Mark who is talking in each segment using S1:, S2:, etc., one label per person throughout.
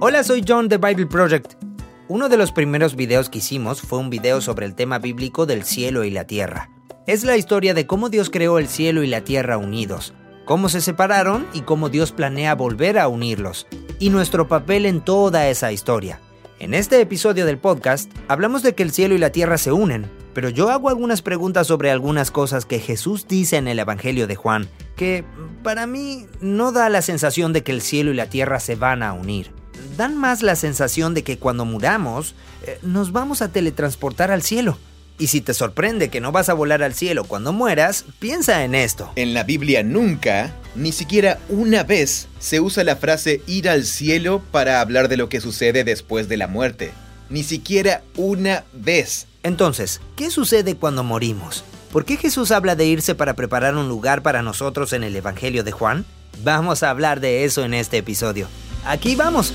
S1: Hola, soy John de Bible Project. Uno de los primeros videos que hicimos fue un video sobre el tema bíblico del cielo y la tierra. Es la historia de cómo Dios creó el cielo y la tierra unidos, cómo se separaron y cómo Dios planea volver a unirlos, y nuestro papel en toda esa historia. En este episodio del podcast hablamos de que el cielo y la tierra se unen, pero yo hago algunas preguntas sobre algunas cosas que Jesús dice en el Evangelio de Juan, que para mí no da la sensación de que el cielo y la tierra se van a unir. Dan más la sensación de que cuando muramos, eh, nos vamos a teletransportar al cielo. Y si te sorprende que no vas a volar al cielo cuando mueras, piensa en esto.
S2: En la Biblia nunca, ni siquiera una vez, se usa la frase ir al cielo para hablar de lo que sucede después de la muerte. Ni siquiera una vez.
S1: Entonces, ¿qué sucede cuando morimos? ¿Por qué Jesús habla de irse para preparar un lugar para nosotros en el Evangelio de Juan? Vamos a hablar de eso en este episodio. Aquí vamos.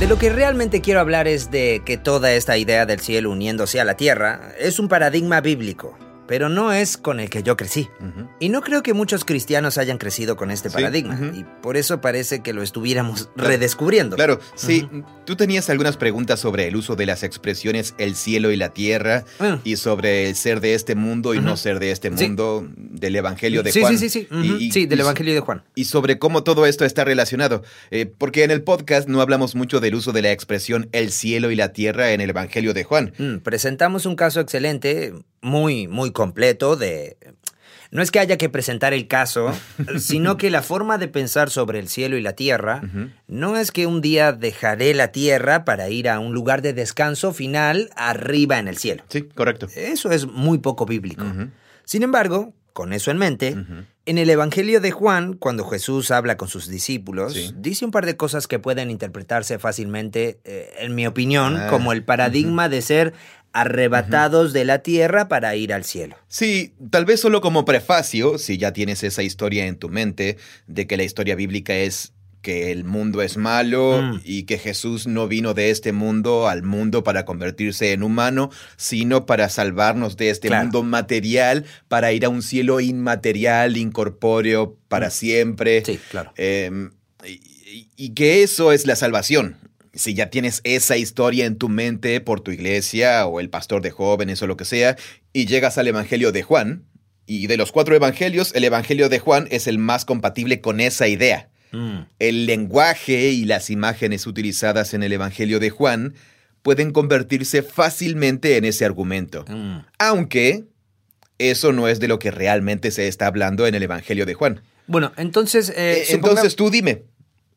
S1: De lo que realmente quiero hablar es de que toda esta idea del cielo uniéndose a la tierra es un paradigma bíblico pero no es con el que yo crecí. Y no creo que muchos cristianos hayan crecido con este paradigma, y por eso parece que lo estuviéramos redescubriendo.
S2: Claro, sí. Tú tenías algunas preguntas sobre el uso de las expresiones el cielo y la tierra, ah. y sobre el ser de este mundo y no ser de este mundo, del Evangelio de Juan.
S1: Sí, sí, sí, sí, del Evangelio de Juan.
S2: Y sobre cómo todo esto está relacionado, eh, porque en el podcast no hablamos mucho del uso de la expresión el cielo y la tierra en el Evangelio de Juan.
S1: Mm, presentamos un caso excelente, muy, muy completo de... No es que haya que presentar el caso, sino que la forma de pensar sobre el cielo y la tierra no es que un día dejaré la tierra para ir a un lugar de descanso final arriba en el cielo.
S2: Sí, correcto.
S1: Eso es muy poco bíblico. Sin embargo, con eso en mente, en el Evangelio de Juan, cuando Jesús habla con sus discípulos, dice un par de cosas que pueden interpretarse fácilmente, eh, en mi opinión, ah, como el paradigma de ser arrebatados de la tierra para ir al cielo.
S2: Sí, tal vez solo como prefacio, si ya tienes esa historia en tu mente, de que la historia bíblica es que el mundo es malo mm. y que Jesús no vino de este mundo al mundo para convertirse en humano, sino para salvarnos de este mundo material, para ir a un cielo inmaterial, incorpóreo, para mm. siempre.
S1: Sí, claro.
S2: Em, y que eso es la salvación si ya tienes esa historia en tu mente por tu iglesia o el pastor de jóvenes o lo que sea, y llegas al Evangelio de Juan, y de los cuatro Evangelios, el Evangelio de Juan es el más compatible con esa idea. Mm. El lenguaje y las imágenes utilizadas en el Evangelio de Juan pueden convertirse fácilmente en ese argumento. Mm. Aunque eso no es de lo que realmente se está hablando en el Evangelio de Juan.
S1: Bueno, entonces... Eh,
S2: eh, entonces tú dime,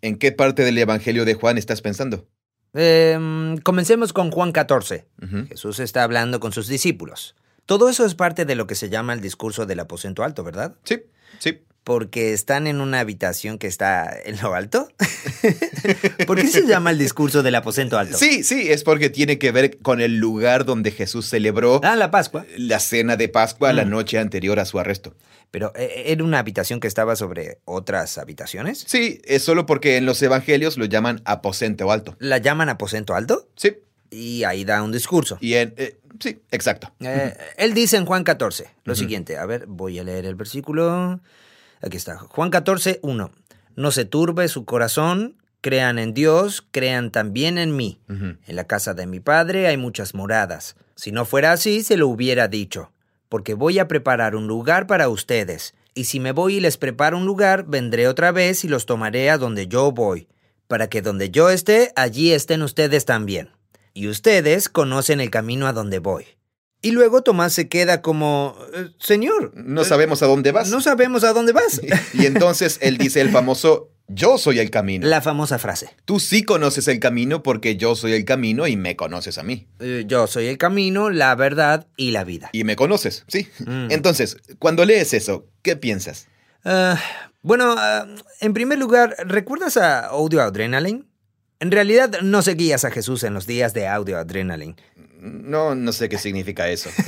S2: ¿En qué parte del Evangelio de Juan estás pensando?
S1: Em, comencemos con Juan 14. Jesús está hablando con sus discípulos. Todo eso es parte de lo que se llama el discurso del aposento alto, ¿verdad?
S2: Sí, sí
S1: porque están en una habitación que está en lo alto? ¿Por qué se llama el discurso del aposento alto?
S2: Sí, sí, es porque tiene que ver con el lugar donde Jesús celebró
S1: ah, la Pascua.
S2: La cena de Pascua la mm. noche anterior a su arresto.
S1: Pero eh, ¿era una habitación que estaba sobre otras habitaciones?
S2: Sí, es solo porque en los evangelios lo llaman aposento alto.
S1: ¿La llaman aposento alto?
S2: Sí.
S1: Y ahí da un discurso.
S2: Y en, eh, sí, exacto.
S1: Eh, él dice en Juan 14 lo siguiente. A ver, voy a leer el versículo. Aquí está. Juan 14, 1. No se turbe su corazón, crean en Dios, crean también en mí. En la casa de mi Padre hay muchas moradas. Si no fuera así, se lo hubiera dicho, porque voy a preparar un lugar para ustedes. Y si me voy y les preparo un lugar, vendré otra vez y los tomaré a donde yo voy, para que donde yo esté, allí estén ustedes también. Y ustedes conocen el camino a donde voy. Y luego Tomás se queda como, eh, Señor.
S2: No sabemos a dónde vas.
S1: No sabemos a dónde vas.
S2: Y, entonces él dice el famoso, yo soy el camino.
S1: La famosa frase.
S2: Tú sí conoces el camino porque yo soy el camino y me conoces a mí.
S1: Eh, yo soy el camino, la verdad y la vida.
S2: Y me conoces, sí. Mm. Entonces, cuando lees eso, ¿qué piensas?
S1: Ah, bueno, ah, en primer lugar, ¿recuerdas a Audio Adrenaline? En realidad no seguías a Jesús en los días de Audio Adrenaline.
S2: No, no sé qué significa eso.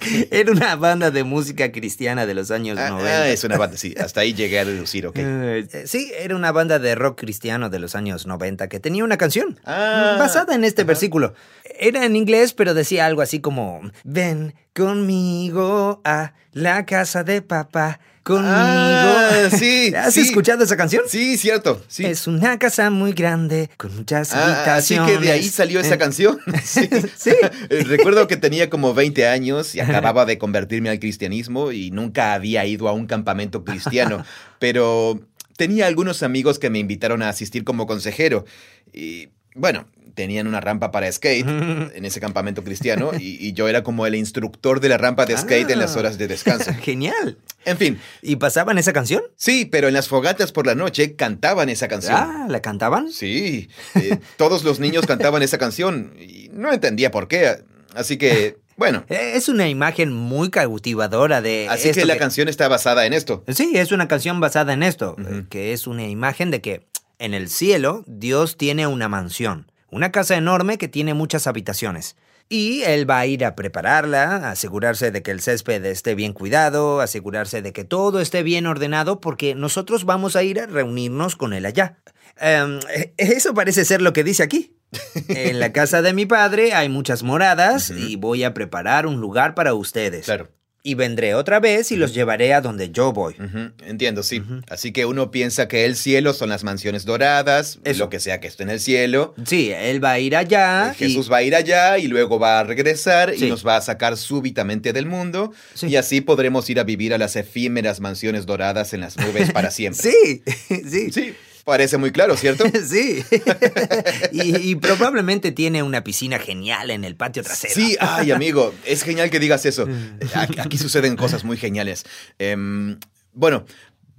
S1: Era una banda de música cristiana de los años
S2: Ah,
S1: 90.
S2: ah, es una banda, sí. Hasta ahí llegué a deducir, ok.
S1: Eh, sí, era una banda de rock cristiano de los años 90 que tenía una canción
S2: Ah,
S1: basada en este versículo. Era en inglés, pero decía algo así como, ven conmigo a la casa de papá, conmigo.
S2: Ah, sí,
S1: ¿Has
S2: sí.
S1: escuchado esa canción?
S2: Sí, cierto. Sí.
S1: Es una casa muy grande con muchas
S2: Ah, así que de ahí salió esa
S1: Eh,
S2: canción. Sí.
S1: Sí.
S2: Eh, Recuerdo que tenía como 20 años y acababa de convertirme al cristianismo y nunca había ido a un campamento cristiano, pero tenía algunos amigos que me invitaron a asistir como consejero y bueno, tenían una rampa para skate en ese campamento cristiano y, y yo era como el instructor de la rampa de skate en las
S1: Ah.
S2: horas de descanso.
S1: Genial.
S2: En fin,
S1: ¿Y pasaban esa canción?
S2: sí, pero en las fogatas por la noche cantaban esa canción.
S1: Ah, ¿la cantaban?
S2: Sí, eh, todos los niños cantaban esa canción y no entendía por qué. Así que, bueno,
S1: Eh, Es una imagen muy cautivadora de.
S2: así
S1: esto
S2: que la canción está basada en esto.
S1: Sí, es una canción basada en esto, que es una imagen de que en el cielo Dios tiene una mansión, una casa enorme que tiene muchas habitaciones. Y él va a ir a prepararla, asegurarse de que el césped esté bien cuidado, asegurarse de que todo esté bien ordenado, porque nosotros vamos a ir a reunirnos con él allá. Em, eso parece ser lo que dice aquí. En la casa de mi padre hay muchas moradas y voy a preparar un lugar para ustedes.
S2: Claro.
S1: Y vendré otra vez y los llevaré a donde yo voy.
S2: Entiendo, sí. Así que uno piensa que el cielo son las mansiones doradas,
S1: Eso.
S2: lo que sea que esté en el cielo.
S1: Sí, él va a ir allá. y-
S2: Jesús va a ir allá y luego va a regresar
S1: Sí.
S2: y nos va a sacar súbitamente del mundo.
S1: Sí.
S2: Y así podremos ir a vivir a las efímeras mansiones doradas en las nubes para siempre.
S1: Sí, sí.
S2: Sí, parece muy claro, ¿cierto?
S1: Sí. y, y probablemente tiene una piscina genial en el patio trasero.
S2: Sí, ay, amigo, es genial que digas eso. Aquí, aquí suceden cosas muy geniales. Em, bueno,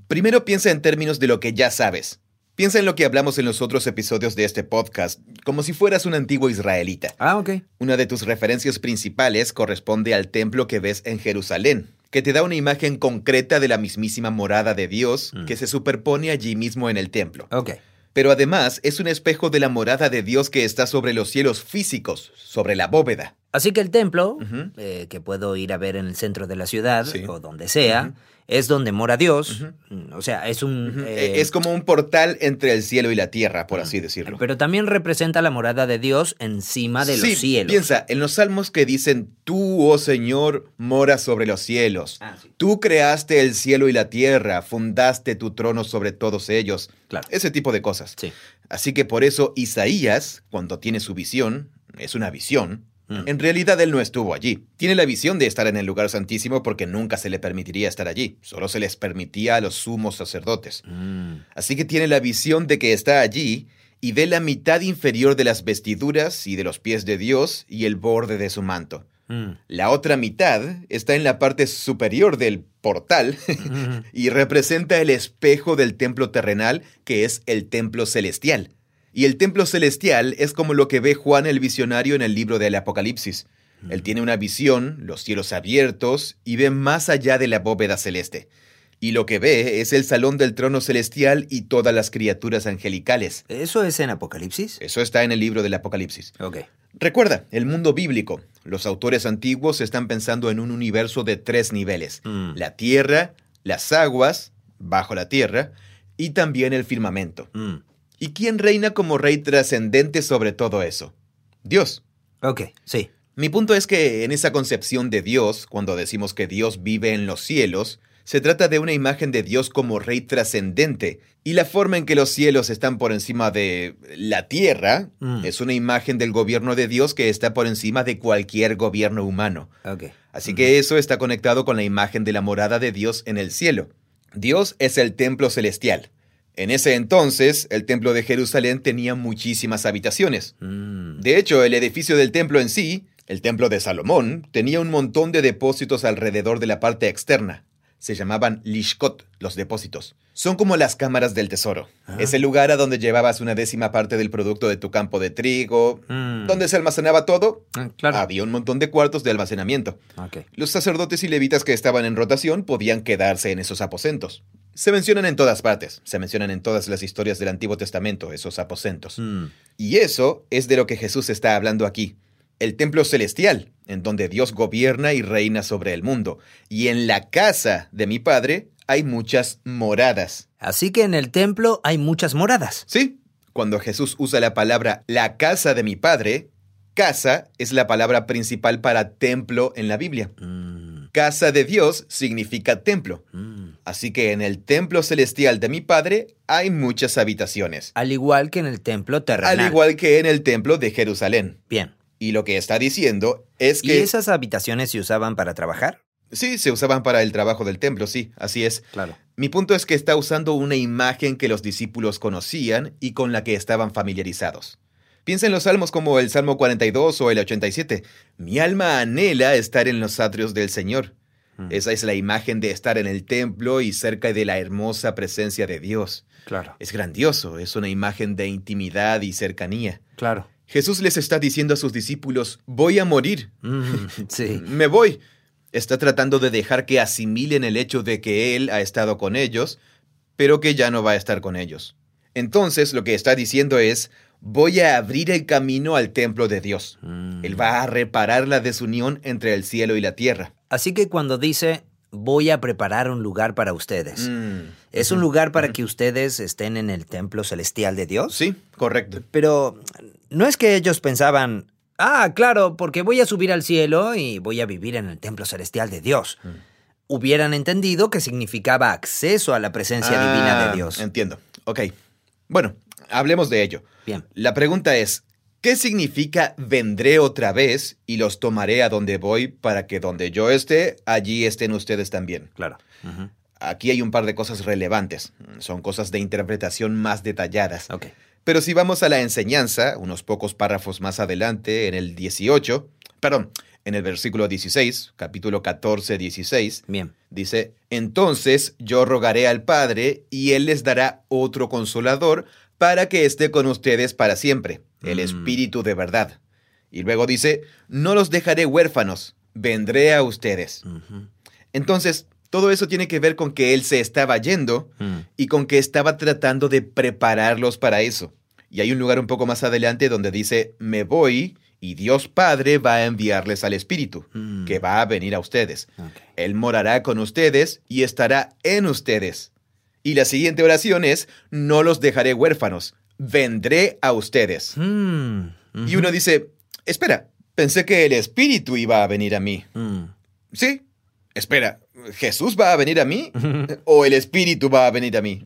S2: primero piensa en términos de lo que ya sabes. Piensa en lo que hablamos en los otros episodios de este podcast, como si fueras un antiguo israelita.
S1: Ah, ok.
S2: Una de tus referencias principales corresponde al templo que ves en Jerusalén, que te da una imagen concreta de la mismísima morada de Dios
S1: Mm.
S2: que se superpone allí mismo en el templo.
S1: Ok.
S2: Pero además es un espejo de la morada de Dios que está sobre los cielos físicos, sobre la bóveda.
S1: Así que el templo, eh, que puedo ir a ver en el centro de la ciudad
S2: Sí.
S1: o donde sea. Es donde mora Dios. Mm, O sea, es un...
S2: Ujú.
S1: eh,
S2: es como un portal entre el cielo y la tierra, por así decirlo.
S1: Pero también representa la morada de Dios encima de
S2: Sí,
S1: los cielos.
S2: Piensa, en los salmos que dicen, tú, oh Señor, moras sobre los cielos.
S1: Ah, sí.
S2: Tú creaste el cielo y la tierra, fundaste tu trono sobre todos ellos.
S1: Claro.
S2: Ese tipo de cosas.
S1: Sí.
S2: Así que por eso Isaías, cuando tiene su visión, es una visión. En realidad él no estuvo allí. Tiene la visión de estar en el lugar santísimo porque nunca se le permitiría estar allí, solo se les permitía a los sumos sacerdotes.
S1: Mm.
S2: Así que tiene la visión de que está allí y ve la mitad inferior de las vestiduras y de los pies de Dios y el borde de su manto.
S1: Mm.
S2: La otra mitad está en la parte superior del portal
S1: Mm.
S2: y representa el espejo del templo terrenal, que es el templo celestial. Y el templo celestial es como lo que ve Juan el visionario en el libro del Apocalipsis. Él tiene una visión, los cielos abiertos, y ve más allá de la bóveda celeste. Y lo que ve es el salón del trono celestial y todas las criaturas angelicales.
S1: ¿Eso es en Apocalipsis?
S2: Eso está en el libro del Apocalipsis.
S1: Ok.
S2: Recuerda, el mundo bíblico. Los autores antiguos están pensando en un universo de tres niveles.
S1: Mm.
S2: La tierra, las aguas, bajo la tierra, y también el firmamento.
S1: Mm.
S2: ¿Y quién reina como rey trascendente sobre todo eso? Dios.
S1: Ok, sí.
S2: Mi punto es que en esa concepción de Dios, cuando decimos que Dios vive en los cielos, se trata de una imagen de Dios como rey trascendente, y la forma en que los cielos están por encima de la tierra
S1: Mm.
S2: es una imagen del gobierno de Dios que está por encima de cualquier gobierno humano.
S1: Ok.
S2: Así que eso está conectado con la imagen de la morada de Dios en el cielo. Dios es el templo celestial. En ese entonces, el templo de Jerusalén tenía muchísimas habitaciones.
S1: Mm.
S2: De hecho, el edificio del templo en sí, el templo de Salomón, tenía un montón de depósitos alrededor de la parte externa. Se llamaban lishkot, los depósitos. Son como las cámaras del tesoro.
S1: Ah.
S2: Es el lugar a donde llevabas una décima parte del producto de tu campo de trigo.
S1: Mm.
S2: ¿Dónde se almacenaba todo?
S1: Ah, claro.
S2: Había un montón de cuartos de almacenamiento. Los sacerdotes y levitas que estaban en rotación podían quedarse en esos aposentos. Se mencionan en todas partes, se mencionan en todas las historias del Antiguo Testamento, esos aposentos.
S1: Mm.
S2: Y eso es de lo que Jesús está hablando aquí. el templo celestial, en donde Dios gobierna y reina sobre el mundo. Y en la casa de mi Padre hay muchas moradas.
S1: Así que en el templo hay muchas moradas.
S2: Sí, cuando Jesús usa la palabra la casa de mi Padre, casa es la palabra principal para templo en la Biblia.
S1: Mm,
S2: Casa de Dios significa templo.
S1: mm.
S2: Así que en el templo celestial de mi Padre hay muchas habitaciones.
S1: Al igual que en el templo terrenal.
S2: Al igual que en el templo de Jerusalén.
S1: Bien.
S2: Y lo que está diciendo es
S1: ¿Y
S2: que...
S1: esas habitaciones se usaban para trabajar?
S2: Sí, se usaban para el trabajo del templo, sí, así es.
S1: Claro.
S2: Mi punto es que está usando una imagen que los discípulos conocían y con la que estaban familiarizados. Piensa en los salmos como el Salmo 42 o el 87. Mi alma anhela estar en los atrios del Señor.
S1: Mm.
S2: Esa es la imagen de estar en el templo y cerca de la hermosa presencia de Dios.
S1: Claro.
S2: Es grandioso, es una imagen de intimidad y cercanía.
S1: Claro.
S2: Jesús les está diciendo a sus discípulos, voy a morir,
S1: Mm, sí.
S2: me voy. Está tratando de dejar que asimilen el hecho de que Él ha estado con ellos, pero que ya no va a estar con ellos. Entonces lo que está diciendo es, voy a abrir el camino al templo de Dios.
S1: Mm.
S2: Él va a reparar la desunión entre el cielo y la tierra.
S1: Así que cuando dice, voy a preparar un lugar para ustedes,
S2: Mm.
S1: ¿es un lugar para que ustedes estén en el templo celestial de Dios?
S2: Sí, correcto.
S1: Pero no es que ellos pensaban, ah, claro, porque voy a subir al cielo y voy a vivir en el templo celestial de Dios.
S2: Mm.
S1: Hubieran entendido que significaba acceso a la presencia divina
S2: Ah,
S1: de Dios.
S2: Entiendo. Ok. Bueno, hablemos de ello.
S1: Bien.
S2: La pregunta es, ¿qué significa vendré otra vez y los tomaré a donde voy para que donde yo esté, allí estén ustedes también?
S1: Claro.
S2: Aquí hay un par de cosas relevantes. Son cosas de interpretación más detalladas.
S1: Ok.
S2: Pero si vamos a la enseñanza, unos pocos párrafos más adelante, en el 18, perdón, en el versículo 16, capítulo 14, 16,
S1: Bien.
S2: Dice, entonces yo rogaré al Padre y Él les dará otro consolador para que esté con ustedes para siempre, el
S1: Mm.
S2: Espíritu de verdad. Y luego dice, no los dejaré huérfanos, vendré a ustedes. Entonces, todo eso tiene que ver con que Él se estaba yendo
S1: Mm.
S2: y con que estaba tratando de prepararlos para eso. Y hay un lugar un poco más adelante donde dice, me voy y Dios Padre va a enviarles al Espíritu,
S1: Mm.
S2: que va a venir a ustedes. Él morará con ustedes y estará en ustedes. Y la siguiente oración es, no los dejaré huérfanos, vendré a ustedes.
S1: Mm.
S2: Y uno dice, espera, pensé que el Espíritu iba a venir a mí.
S1: Mm.
S2: Sí, espera, ¿Jesús va a venir a mí? ¿O el Espíritu va a venir a mí?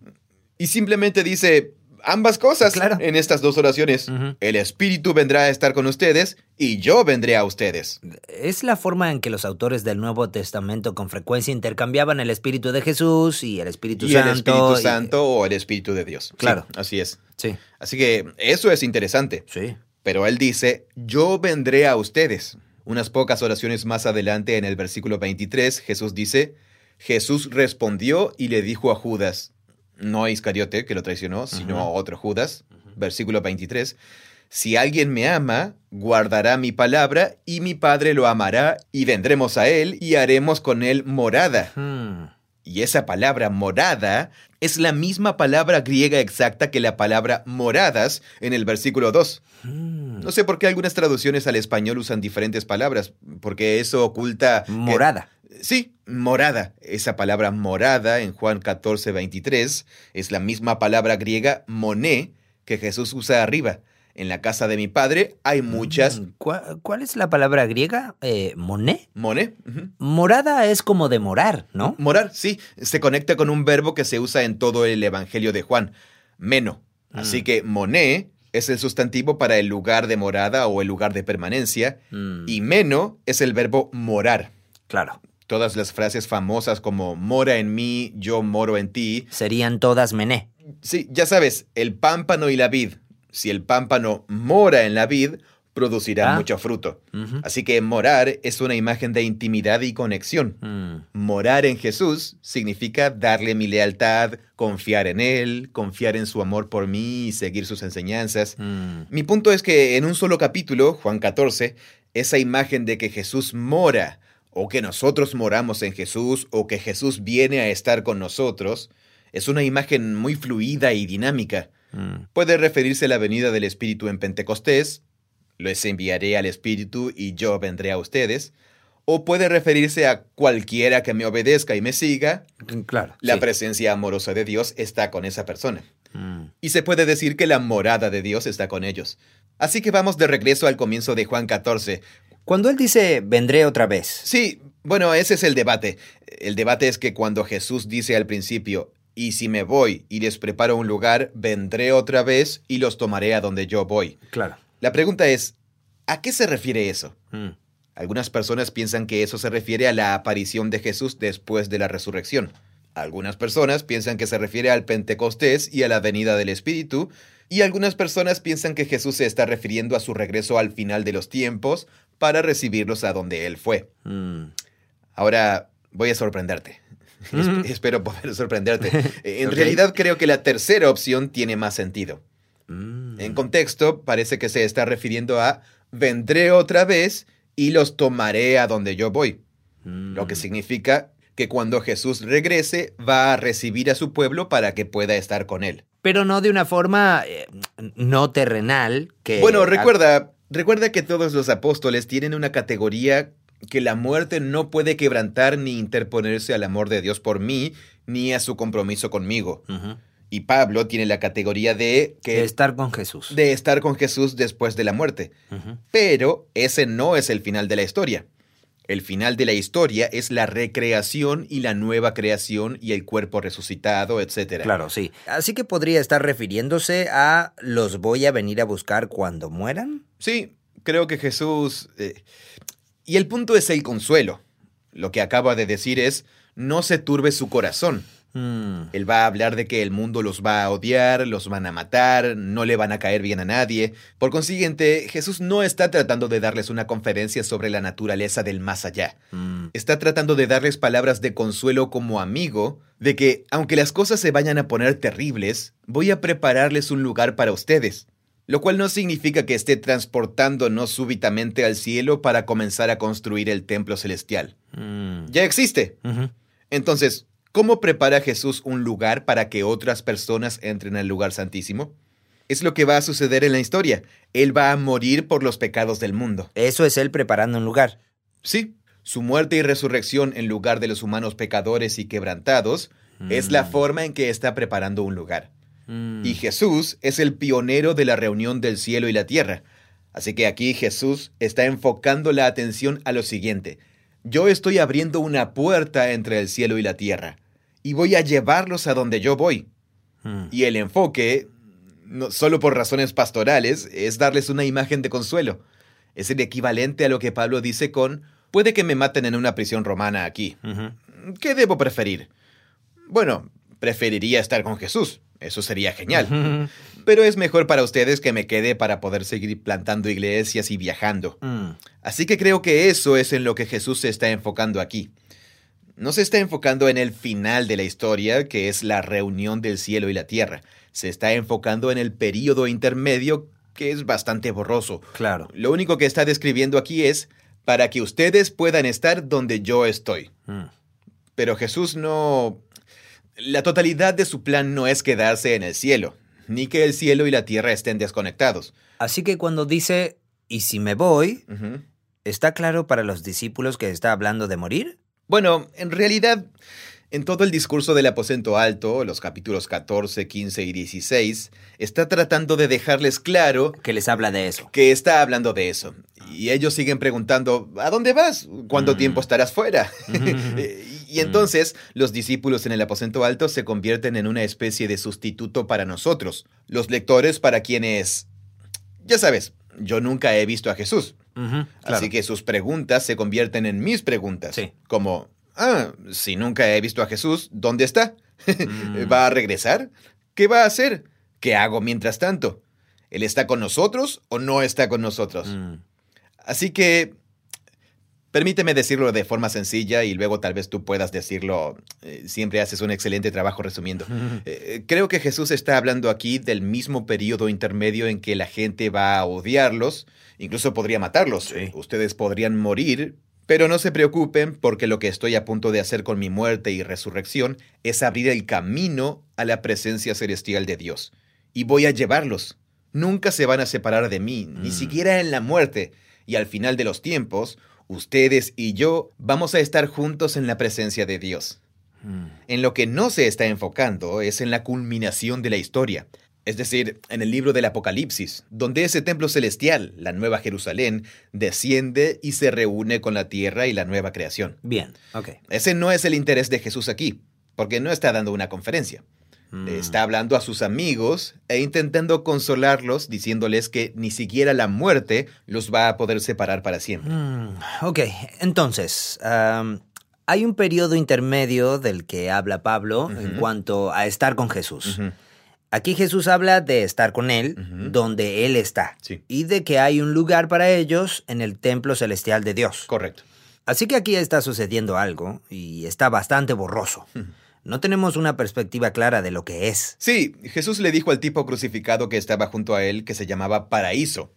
S2: Y simplemente dice ambas cosas
S1: Claro.
S2: en estas dos oraciones. El Espíritu vendrá a estar con ustedes y yo vendré a ustedes.
S1: Es la forma en que los autores del Nuevo Testamento con frecuencia intercambiaban el Espíritu de Jesús y el Espíritu
S2: y
S1: Santo.
S2: el Espíritu
S1: y-
S2: Santo o el Espíritu de Dios. Sí,
S1: Claro.
S2: así es.
S1: Sí,
S2: Así que eso es interesante.
S1: sí.
S2: Pero él dice, yo vendré a ustedes. Unas pocas oraciones más adelante, en el versículo 23, Jesús dice, Jesús respondió y le dijo a Judas, no a Iscariote, que lo traicionó, sino a otro Judas, versículo 23, si alguien me ama, guardará mi palabra y mi Padre lo amará y vendremos a él y haremos con él morada.
S1: Hmm.
S2: Y esa palabra morada es la misma palabra griega exacta que la palabra moradas en el versículo 2.
S1: Hmm.
S2: No sé por qué algunas traducciones al español usan diferentes palabras, porque eso oculta... que-
S1: Morada.
S2: Sí, morada. Esa palabra morada en Juan 14, 23 es la misma palabra griega moné que Jesús usa arriba. En la casa de mi padre hay muchas...
S1: Mm, ¿Cuál, cuál es la palabra griega? Eh, ¿Moné?
S2: ¿Moné?
S1: Morada es como de morar, ¿no?
S2: Morar, sí, se conecta con un verbo que se usa en todo el Evangelio de Juan, meno. Así
S1: Mm.
S2: que moné es el sustantivo para el lugar de morada o el lugar de permanencia,
S1: Mm,
S2: y meno es el verbo morar.
S1: claro.
S2: Todas las frases famosas como mora en mí, yo moro en ti.
S1: Serían todas mené.
S2: Sí, ya sabes, el pámpano y la vid. Si el pámpano mora en la vid, producirá
S1: Ah.
S2: mucho fruto. Así que morar es una imagen de intimidad y conexión.
S1: Mm,
S2: Morar en Jesús significa darle mi lealtad, confiar en Él, confiar en su amor por mí y seguir sus enseñanzas.
S1: mm,
S2: Mi punto es que en un solo capítulo, Juan 14, esa imagen de que Jesús mora, o que nosotros moramos en Jesús, o que Jesús viene a estar con nosotros, es una imagen muy fluida y dinámica.
S1: mm.
S2: Puede referirse a la venida del Espíritu en Pentecostés, les enviaré al Espíritu y yo vendré a ustedes. O puede referirse a cualquiera que me obedezca y me siga.
S1: Claro.
S2: La
S1: sí.
S2: presencia amorosa de Dios está con esa persona.
S1: Mm.
S2: Y se puede decir que la morada de Dios está con ellos. Así que vamos de regreso al comienzo de Juan 14.
S1: Cuando él dice vendré otra vez,
S2: Sí, bueno, ese es el debate. El debate es que cuando Jesús dice al principio, y si me voy y les preparo un lugar, vendré otra vez y los tomaré a donde yo voy.
S1: claro.
S2: La pregunta es, ¿a qué se refiere eso?
S1: Mm.
S2: Algunas personas piensan que eso se refiere a la aparición de Jesús después de la resurrección. Algunas personas piensan que se refiere al Pentecostés y a la venida del Espíritu. Y algunas personas piensan que Jesús se está refiriendo a su regreso al final de los tiempos para recibirlos a donde Él fue.
S1: Mm.
S2: Ahora voy a sorprenderte. Es- espero poder sorprenderte. En realidad creo que la tercera opción tiene más sentido.
S1: Mm.
S2: En contexto, parece que se está refiriendo a vendré otra vez y los tomaré a donde yo voy. Lo que
S1: Mm.
S2: significa que cuando Jesús regrese va a recibir a su pueblo para que pueda estar con él.
S1: Pero no de una forma eh, no terrenal que...
S2: Bueno, recuerda, recuerda que todos los apóstoles tienen una categoría que la muerte no puede quebrantar ni interponerse al amor de Dios por mí, ni a su compromiso conmigo. Y Pablo tiene la categoría de que
S1: De estar con Jesús.
S2: de estar con Jesús después de la muerte. Pero ese no es el final de la historia. El final de la historia es la recreación y la nueva creación y el cuerpo resucitado, etc.
S1: Claro, sí. Así que podría estar refiriéndose a los voy a venir a buscar cuando mueran.
S2: Sí, creo que Jesús... eh, y el punto es el consuelo. Lo que acaba de decir es, no se turbe su corazón.
S1: Mm.
S2: Él va a hablar de que el mundo los va a odiar, los van a matar, no le van a caer bien a nadie. Por consiguiente, Jesús no está tratando de darles una conferencia sobre la naturaleza del más allá.
S1: Mm.
S2: Está tratando de darles palabras de consuelo como amigo, de que, aunque las cosas se vayan a poner terribles, voy a prepararles un lugar para ustedes. Lo cual no significa que esté transportándonos súbitamente al cielo para comenzar a construir el templo celestial.
S1: Mm.
S2: Ya existe. Entonces, ¿cómo prepara Jesús un lugar para que otras personas entren al lugar santísimo? Es lo que va a suceder en la historia. Él va a morir por los pecados del mundo.
S1: Eso es él preparando un lugar.
S2: Sí, su muerte y resurrección en lugar de los humanos pecadores y quebrantados es la
S1: Mm.
S2: forma en que está preparando un lugar.
S1: Mm.
S2: Y Jesús es el pionero de la reunión del cielo y la tierra. Así que aquí Jesús está enfocando la atención a lo siguiente. Yo estoy abriendo una puerta entre el cielo y la tierra, y voy a llevarlos a donde yo voy.
S1: Mm.
S2: Y el enfoque, no solo por razones pastorales, es darles una imagen de consuelo. Es el equivalente a lo que Pablo dice con, puede que me maten en una prisión romana aquí. ¿Qué debo preferir? Bueno, preferiría estar con Jesús. Eso sería genial. Pero es mejor para ustedes que me quede para poder seguir plantando iglesias y viajando.
S1: Mm.
S2: Así que creo que eso es en lo que Jesús se está enfocando aquí. No se está enfocando en el final de la historia, que es la reunión del cielo y la tierra. Se está enfocando en el período intermedio, que es bastante borroso.
S1: Claro.
S2: Lo único que está describiendo aquí es para que ustedes puedan estar donde yo estoy.
S1: Mm.
S2: Pero Jesús no... La totalidad de su plan no es quedarse en el cielo, ni que el cielo y la tierra estén desconectados.
S1: Así que cuando dice, y si me voy. ¿está claro para los discípulos que está hablando de morir?
S2: Bueno, en realidad, en todo el discurso del aposento alto, los capítulos 14, 15 y 16, está tratando de dejarles claro
S1: Que les habla de eso.
S2: que está hablando de eso. Y ellos siguen preguntando, ¿a dónde vas? ¿Cuánto
S1: Mm.
S2: tiempo estarás fuera?
S1: Mm.
S2: y entonces los discípulos en el aposento alto se convierten en una especie de sustituto para nosotros, los lectores para quienes... Ya sabes, yo nunca he visto a Jesús. Así
S1: claro.
S2: que sus preguntas se convierten en mis preguntas.
S1: Sí.
S2: Como, ah, si nunca he visto a Jesús, ¿dónde está?
S1: Mm.
S2: ¿Va a regresar? ¿Qué va a hacer? ¿Qué hago mientras tanto? ¿Él está con nosotros o no está con nosotros?
S1: Mm.
S2: Así que, permíteme decirlo de forma sencilla y luego tal vez tú puedas decirlo. eh, siempre haces un excelente trabajo resumiendo. Eh, creo que Jesús está hablando aquí del mismo periodo intermedio en que la gente va a odiarlos, incluso podría matarlos.
S1: Sí.
S2: Ustedes podrían morir, pero no se preocupen porque lo que estoy a punto de hacer con mi muerte y resurrección es abrir el camino a la presencia celestial de Dios. Y voy a llevarlos. nunca se van a separar de mí, ni
S1: Mm.
S2: siquiera en la muerte. Y al final de los tiempos, ustedes y yo vamos a estar juntos en la presencia de Dios.
S1: Mm.
S2: En lo que no se está enfocando es en la culminación de la historia, es decir, en el libro del Apocalipsis, donde ese templo celestial, la Nueva Jerusalén, desciende y se reúne con la tierra y la nueva creación.
S1: Bien, ok.
S2: Ese no es el interés de Jesús aquí, porque no está dando una conferencia.
S1: Mm.
S2: Está hablando a sus amigos e intentando consolarlos, diciéndoles que ni siquiera la muerte los va a poder separar para siempre.
S1: Mm, ok, entonces, hay un periodo intermedio del que habla Pablo en cuanto a estar con Jesús. Aquí Jesús habla de estar con Él, donde Él está,
S2: Sí.
S1: y de que hay un lugar para ellos en el templo celestial de Dios.
S2: Correcto.
S1: Así que aquí está sucediendo algo y está bastante borroso. No tenemos una perspectiva clara de lo que es.
S2: Sí, Jesús le dijo al tipo crucificado que estaba junto a él que se llamaba Paraíso.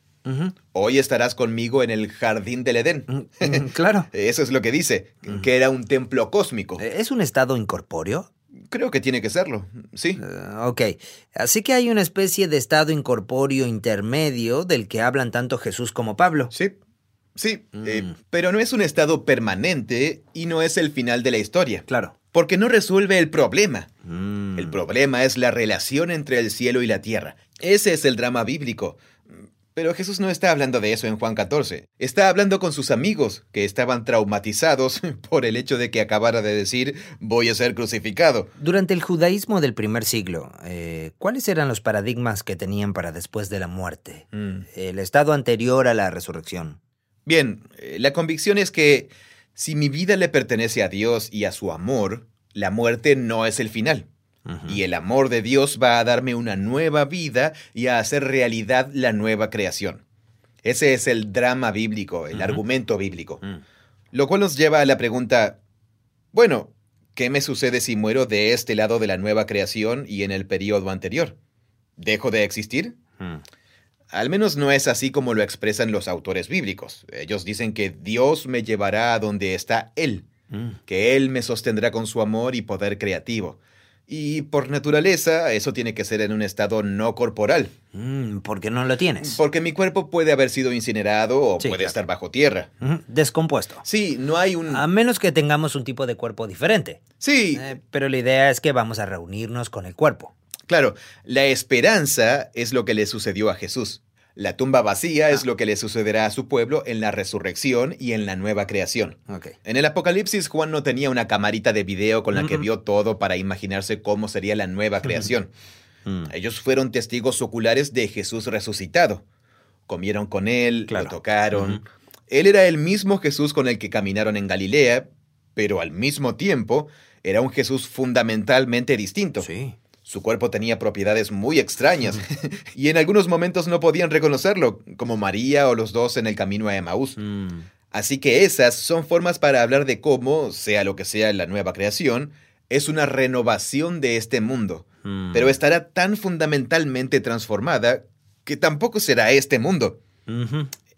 S2: Hoy estarás conmigo en el jardín del Edén.
S1: Mm, mm, claro.
S2: Eso es lo que dice, que era un templo cósmico.
S1: ¿Es un estado incorpóreo?
S2: Creo que tiene que serlo, sí.
S1: Eh, ok, así que hay una especie de estado incorpóreo intermedio del que hablan tanto Jesús como Pablo.
S2: Sí, sí, eh,
S1: Mm.
S2: pero no es un estado permanente y no es el final de la historia,
S1: Claro.
S2: Porque no resuelve el problema.
S1: Mm.
S2: El problema es la relación entre el cielo y la tierra. Ese es el drama bíblico. Pero Jesús no está hablando de eso en Juan 14. Está hablando con sus amigos, que estaban traumatizados por el hecho de que acabara de decir voy a ser crucificado.
S1: Durante el judaísmo del primer siglo, eh, ¿cuáles eran los paradigmas que tenían para después de la muerte? El estado anterior a la resurrección.
S2: Bien, eh, la convicción es que si mi vida le pertenece a Dios y a su amor, la muerte no es el final. Y el amor de Dios va a darme una nueva vida y a hacer realidad la nueva creación. Ese es el drama bíblico, el argumento bíblico.
S1: Mm.
S2: Lo cual nos lleva a la pregunta, bueno, ¿qué me sucede si muero de este lado de la nueva creación y en el periodo anterior? ¿Dejo de existir? Al menos no es así como lo expresan los autores bíblicos. Ellos dicen que Dios me llevará a donde está Él,
S1: Mm.
S2: que Él me sostendrá con su amor y poder creativo. Y por naturaleza, eso tiene que ser en un estado no corporal,
S1: Mm, ¿Por qué no lo tienes?
S2: porque mi cuerpo puede haber sido incinerado o
S1: Sí,
S2: puede
S1: claro.
S2: estar bajo tierra.
S1: Descompuesto.
S2: Sí, no hay un...
S1: A menos que tengamos un tipo de cuerpo diferente.
S2: Sí,
S1: Eh, pero la idea es que vamos a reunirnos con el cuerpo.
S2: Claro, la esperanza es lo que le sucedió a Jesús. La tumba vacía es
S1: Ah.
S2: lo que le sucederá a su pueblo en la resurrección y en la nueva creación.
S1: Ok.
S2: En el Apocalipsis, Juan no tenía una camarita de video con la que vio todo para imaginarse cómo sería la nueva creación.
S1: Mm.
S2: Ellos fueron testigos oculares de Jesús resucitado. Comieron con él,
S1: Claro.
S2: lo tocaron. Él era el mismo Jesús con el que caminaron en Galilea, pero al mismo tiempo era un Jesús fundamentalmente distinto.
S1: Sí.
S2: Su cuerpo tenía propiedades muy extrañas y en algunos momentos no podían reconocerlo, como María o los dos en el camino a Emaús.
S1: Mm.
S2: Así que esas son formas para hablar de cómo, sea lo que sea la nueva creación, es una renovación de este mundo,
S1: Mm.
S2: pero estará tan fundamentalmente transformada que tampoco será este mundo.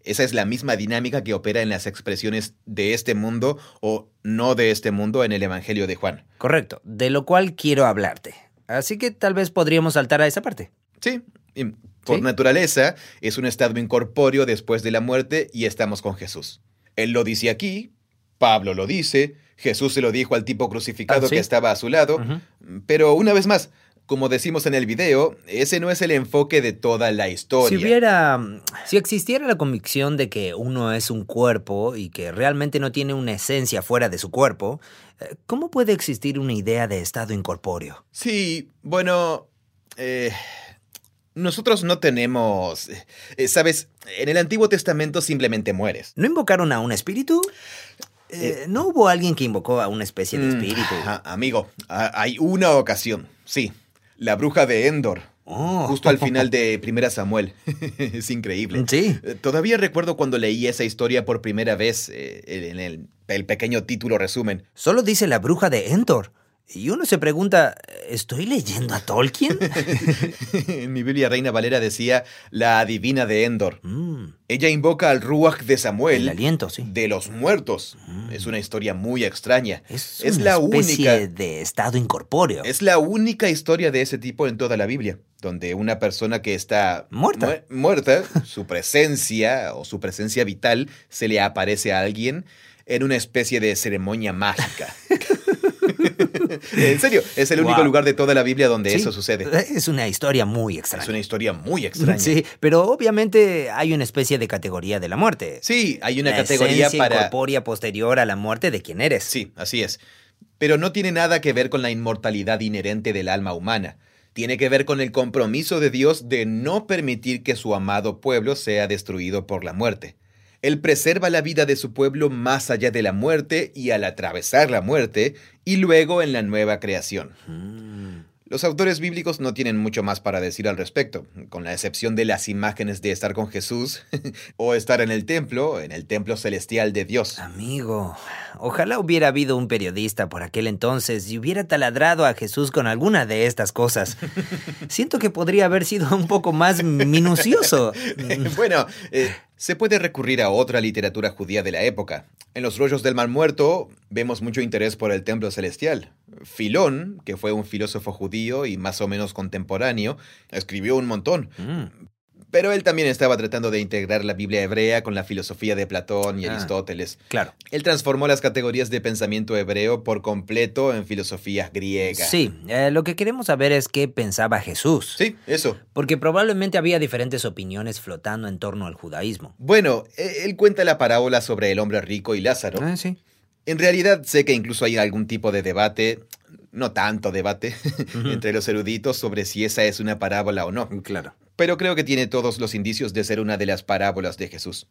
S2: Esa es la misma dinámica que opera en las expresiones de este mundo o no de este mundo en el Evangelio de Juan.
S1: Correcto, de lo cual quiero hablarte. Así que tal vez podríamos saltar a esa parte.
S2: Sí, y por
S1: Sí.
S2: naturaleza es un estado incorpóreo después de la muerte y estamos con Jesús. Él lo dice aquí, Pablo lo dice, Jesús se lo dijo al tipo crucificado
S1: Ah, ¿sí?
S2: que estaba a su lado, pero una vez más, como decimos en el video, ese no es el enfoque de toda la historia.
S1: Si hubiera, si existiera la convicción de que uno es un cuerpo y que realmente no tiene una esencia fuera de su cuerpo, eh, ¿cómo puede existir una idea de estado incorpóreo?
S2: Sí, bueno, eh, nosotros no tenemos, eh, sabes, en el Antiguo Testamento simplemente mueres.
S1: ¿No invocaron a un espíritu? Eh, ¿No hubo alguien que invocó a una especie de
S2: Mm,
S1: espíritu?
S2: amigo, hay una ocasión, sí, la bruja de Endor.
S1: Oh.
S2: Justo al final de Primera Samuel. es increíble.
S1: Sí.
S2: Eh, Todavía recuerdo cuando leí esa historia por primera vez eh, en el, el pequeño título resumen.
S1: Solo dice la bruja de Endor. Y uno se pregunta, ¿estoy leyendo a Tolkien?
S2: en mi Biblia Reina Valera decía la adivina de Endor.
S1: Mm,
S2: Ella invoca al Ruach de
S1: el
S2: Samuel
S1: aliento, sí.
S2: de los muertos. Es una historia muy extraña.
S1: Es,
S2: Es
S1: una
S2: la
S1: especie
S2: única.
S1: de estado incorpóreo.
S2: Es la única historia de ese tipo en toda la Biblia, donde una persona que está
S1: Muerta.
S2: mu- muerta, su presencia o su presencia vital se le aparece a alguien en una especie de ceremonia mágica. en serio, es el único
S1: Wow.
S2: lugar de toda la Biblia donde
S1: Sí,
S2: eso sucede.
S1: Es una historia muy extraña.
S2: Es una historia muy extraña.
S1: Sí, pero obviamente hay una especie de categoría de la muerte.
S2: Sí, hay una
S1: La
S2: categoría para...
S1: incorpórea posterior a la muerte de quien eres.
S2: Sí, así es. Pero no tiene nada que ver con la inmortalidad inherente del alma humana. Tiene que ver con el compromiso de Dios de no permitir que su amado pueblo sea destruido por la muerte. Él preserva la vida de su pueblo más allá de la muerte y al atravesar la muerte y luego en la nueva creación.
S1: Mm,
S2: Los autores bíblicos no tienen mucho más para decir al respecto, con la excepción de las imágenes de estar con Jesús o estar en el templo, en el templo celestial de Dios.
S1: Amigo, ojalá hubiera habido un periodista por aquel entonces y hubiera taladrado a Jesús con alguna de estas cosas. Siento que podría haber sido un poco más minucioso.
S2: bueno, eh, se puede recurrir a otra literatura judía de la época. En los rollos del Mar Muerto vemos mucho interés por el templo celestial. Filón, que fue un filósofo judío y más o menos contemporáneo, escribió un montón.
S1: Mm,
S2: Pero él también estaba tratando de integrar la Biblia hebrea con la filosofía de Platón y
S1: Ah.
S2: Aristóteles.
S1: claro.
S2: Él transformó las categorías de pensamiento hebreo por completo en filosofías griegas.
S1: Sí, eh, lo que queremos saber es qué pensaba Jesús.
S2: Sí, eso.
S1: Porque probablemente había diferentes opiniones flotando en torno al judaísmo.
S2: Bueno, eh, él cuenta la parábola sobre el hombre rico y Lázaro.
S1: Ah, sí.
S2: En realidad sé que incluso hay algún tipo de debate, no tanto debate, entre los eruditos sobre si esa es una parábola o no,
S1: Claro.
S2: Pero creo que tiene todos los indicios de ser una de las parábolas de Jesús.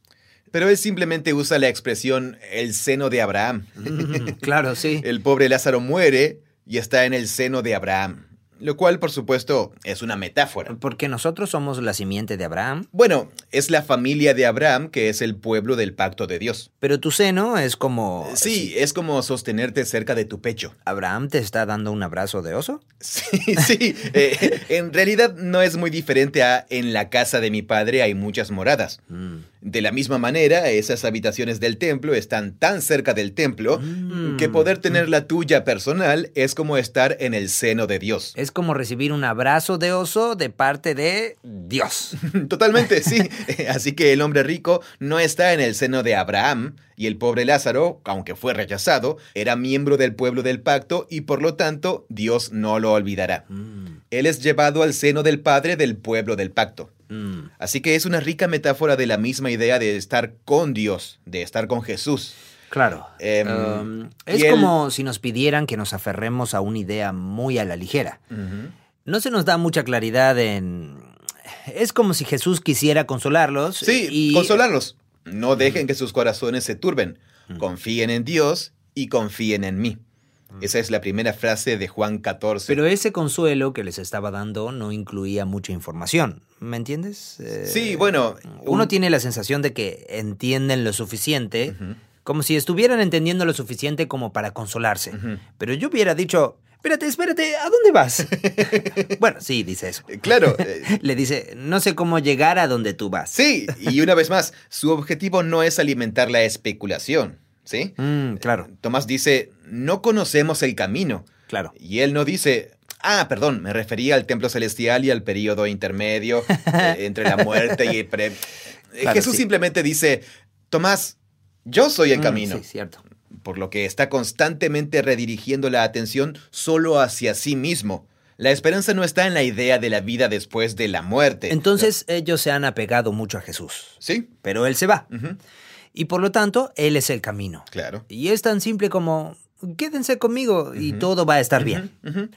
S2: Pero él simplemente usa la expresión el seno de Abraham.
S1: Mm, claro, sí.
S2: El pobre Lázaro muere y está en el seno de Abraham, lo cual por supuesto es una metáfora.
S1: Porque nosotros somos la simiente de Abraham,
S2: Bueno, es la familia de Abraham que es el pueblo del pacto de Dios.
S1: pero tu seno es como...
S2: Sí, es como sostenerte cerca de tu pecho.
S1: ¿Abraham te está dando un abrazo de oso?
S2: Sí, sí. eh, en realidad no es muy diferente a en la casa de mi padre hay muchas moradas.
S1: Mm.
S2: De la misma manera, esas habitaciones del templo están tan cerca del templo
S1: Mm.
S2: que poder tener la tuya personal es como estar en el seno de Dios.
S1: Es como recibir un abrazo de oso de parte de Dios.
S2: Totalmente, sí. Así que el hombre rico no está en el seno de Abraham y el pobre Lázaro, aunque fue rechazado, era miembro del pueblo del pacto y por lo tanto Dios no lo olvidará.
S1: Mm,
S2: Él es llevado al seno del Padre del pueblo del pacto.
S1: mm.
S2: Así que es una rica metáfora de la misma idea de estar con Dios, de estar con Jesús.
S1: Claro.
S2: Em,
S1: Um,
S2: y
S1: es
S2: él-
S1: como si nos pidieran que nos aferremos a una idea muy a la ligera. No se nos da mucha claridad en... Es como si Jesús quisiera consolarlos.
S2: Sí,
S1: y...
S2: consolarlos. No dejen que sus corazones se turben. Confíen en Dios y confíen en mí. Esa es la primera frase de Juan 14.
S1: Pero ese consuelo que les estaba dando no incluía mucha información. ¿Me entiendes? Eh,
S2: sí, bueno.
S1: Uno
S2: un-
S1: tiene la sensación de que entienden lo suficiente. Como si estuvieran entendiendo lo suficiente como para consolarse. Pero yo hubiera dicho, espérate, espérate, ¿a dónde vas? bueno, sí, dice eso.
S2: Claro. eh,
S1: Le dice, no sé cómo llegar a donde tú vas.
S2: sí, y una vez más, su objetivo no es alimentar la especulación. ¿Sí?
S1: Mm, claro,
S2: Tomás dice, no conocemos el camino.
S1: claro.
S2: Y él no dice, ah, perdón, me refería al templo celestial y al periodo intermedio eh, entre la muerte y el pre... Eh,
S1: Claro,
S2: Jesús
S1: sí.
S2: simplemente dice, Tomás, yo soy el
S1: Mm,
S2: camino.
S1: sí, cierto.
S2: Por lo que está constantemente redirigiendo la atención solo hacia sí mismo. La esperanza no está en la idea de la vida después de la muerte.
S1: Entonces ellos se han apegado mucho a Jesús.
S2: Sí,
S1: Pero Él se va. Y por lo tanto, Él es el camino.
S2: claro.
S1: Y es tan simple como, quédense conmigo y todo va a estar bien.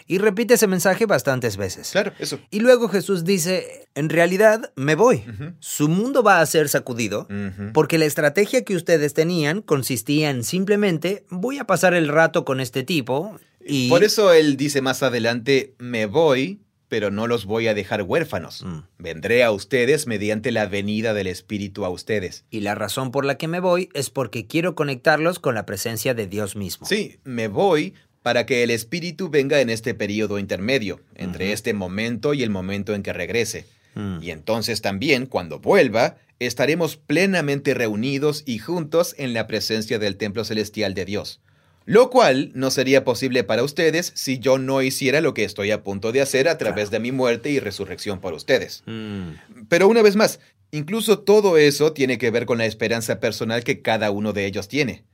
S1: Y repite ese mensaje bastantes veces.
S2: Claro, eso.
S1: Y luego Jesús dice, en realidad me voy. Su mundo va a ser sacudido porque la estrategia que ustedes tenían consistía en simplemente voy a pasar el rato con este tipo y...
S2: Por eso él dice más adelante, me voy, pero no los voy a dejar huérfanos.
S1: Mm.
S2: Vendré a ustedes mediante la venida del Espíritu a ustedes.
S1: Y la razón por la que me voy es porque quiero conectarlos con la presencia de Dios mismo.
S2: Sí, me voy para que el Espíritu venga en este periodo intermedio, entre este momento y el momento en que regrese. Mm. Y entonces también, cuando vuelva, estaremos plenamente reunidos y juntos en la presencia del templo celestial de Dios. Lo cual no sería posible para ustedes si yo no hiciera lo que estoy a punto de hacer a través de mi muerte y resurrección por ustedes. Mm. Pero una vez más, incluso todo eso tiene que ver con la esperanza personal que cada uno de ellos tiene.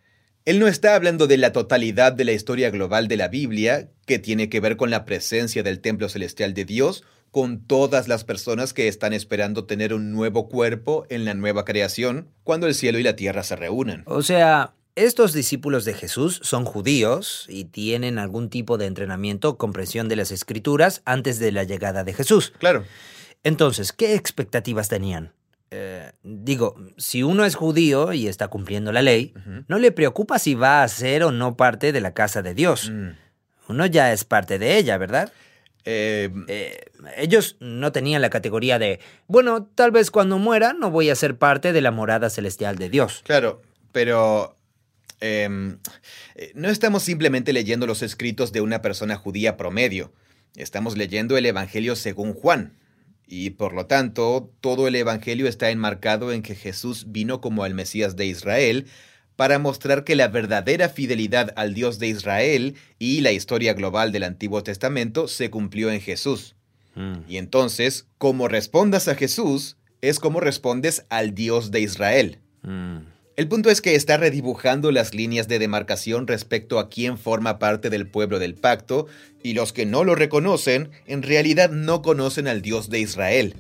S2: Él no está hablando de la totalidad de la historia global de la Biblia, que tiene que ver con la presencia del templo celestial de Dios, con todas las personas que están esperando tener un nuevo cuerpo en la nueva creación, cuando el cielo y la tierra se reúnan.
S1: O sea, estos discípulos de Jesús son judíos y tienen algún tipo de entrenamiento comprensión de las escrituras antes de la llegada de Jesús.
S2: Claro.
S1: Entonces, ¿qué expectativas tenían? Eh, digo, si uno es judío y está cumpliendo la ley, no le preocupa si va a ser o no parte de la casa de Dios. Mm. Uno ya es parte de ella, ¿verdad? Eh, eh, ellos no tenían la categoría de, bueno, tal vez cuando muera no voy a ser parte de la morada celestial de Dios.
S2: Claro, pero em, no estamos simplemente leyendo los escritos de una persona judía promedio. Estamos leyendo el Evangelio según Juan, y por lo tanto, todo el Evangelio está enmarcado en que Jesús vino como el Mesías de Israel para mostrar que la verdadera fidelidad al Dios de Israel y la historia global del Antiguo Testamento se cumplió en Jesús. Mm. Y entonces, como respondas a Jesús, es como respondes al Dios de Israel. Mm. El punto es que está redibujando las líneas de demarcación respecto a quién forma parte del pueblo del pacto, y los que no lo reconocen en realidad no conocen al Dios de Israel.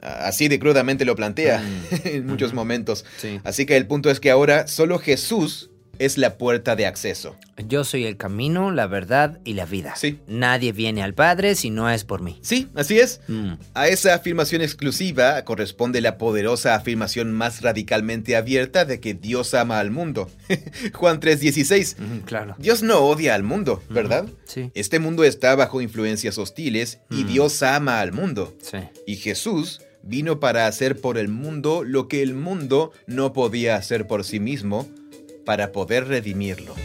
S2: Así de crudamente lo plantea mm. en muchos momentos. Así que el punto es que ahora solo Jesús es la puerta de acceso.
S1: Yo soy el camino, la verdad y la vida.
S2: Sí.
S1: Nadie viene al Padre si no es por mí.
S2: Sí, así es. Mm. A esa afirmación exclusiva corresponde la poderosa afirmación más radicalmente abierta de que Dios ama al mundo. Juan 3:16.
S1: claro.
S2: Dios no odia al mundo, ¿verdad?
S1: Sí.
S2: Este mundo está bajo influencias hostiles y mm. Dios ama al mundo.
S1: Sí.
S2: Y Jesús vino para hacer por el mundo lo que el mundo no podía hacer por sí mismo para poder redimirlo.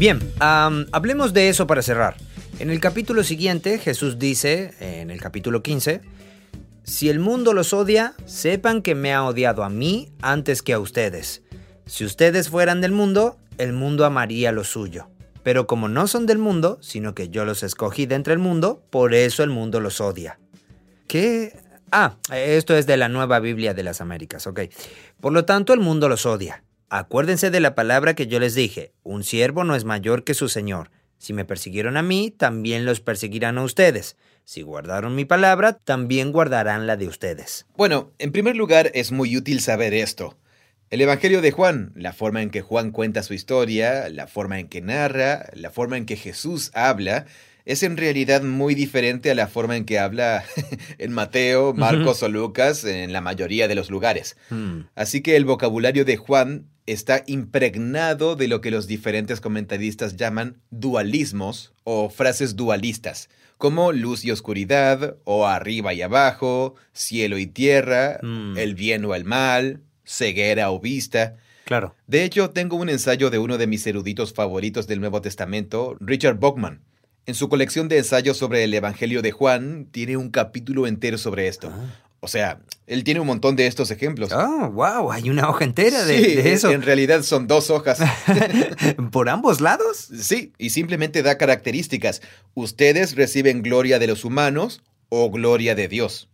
S1: Bien, hablemos de eso para cerrar. En el capítulo siguiente, Jesús dice, en el capítulo 15, si el mundo los odia, sepan que me ha odiado a mí antes que a ustedes. Si ustedes fueran del mundo, el mundo amaría lo suyo. Pero como no son del mundo, sino que yo los escogí de entre el mundo, por eso el mundo los odia. ¿Qué? Ah, esto es de la nueva Biblia de las Américas, ok. Por lo tanto, el mundo los odia. Acuérdense de la palabra que yo les dije, un siervo no es mayor que su Señor. Si me persiguieron a mí, también los perseguirán a ustedes. Si guardaron mi palabra, también guardarán la de ustedes.
S2: Bueno, en primer lugar, es muy útil saber esto. El Evangelio de Juan, la forma en que Juan cuenta su historia, la forma en que narra, la forma en que Jesús habla, es en realidad muy diferente a la forma en que habla en Mateo, Marcos o Lucas en la mayoría de los lugares. Hmm. Así que el vocabulario de Juan está impregnado de lo que los diferentes comentaristas llaman dualismos o frases dualistas, como luz y oscuridad, o arriba y abajo, cielo y tierra, hmm. el bien o el mal, ceguera o vista.
S1: Claro.
S2: De hecho, tengo un ensayo de uno de mis eruditos favoritos del Nuevo Testamento, Richard Bachman. En su colección de ensayos sobre el Evangelio de Juan, tiene un capítulo entero sobre esto. Ah. O sea, él tiene un montón de estos ejemplos.
S1: Oh, wow, hay una hoja entera de, eso.
S2: En realidad son dos hojas.
S1: ¿Por ambos lados?
S2: Sí, y simplemente da características. Ustedes reciben gloria de los humanos o gloria de Dios.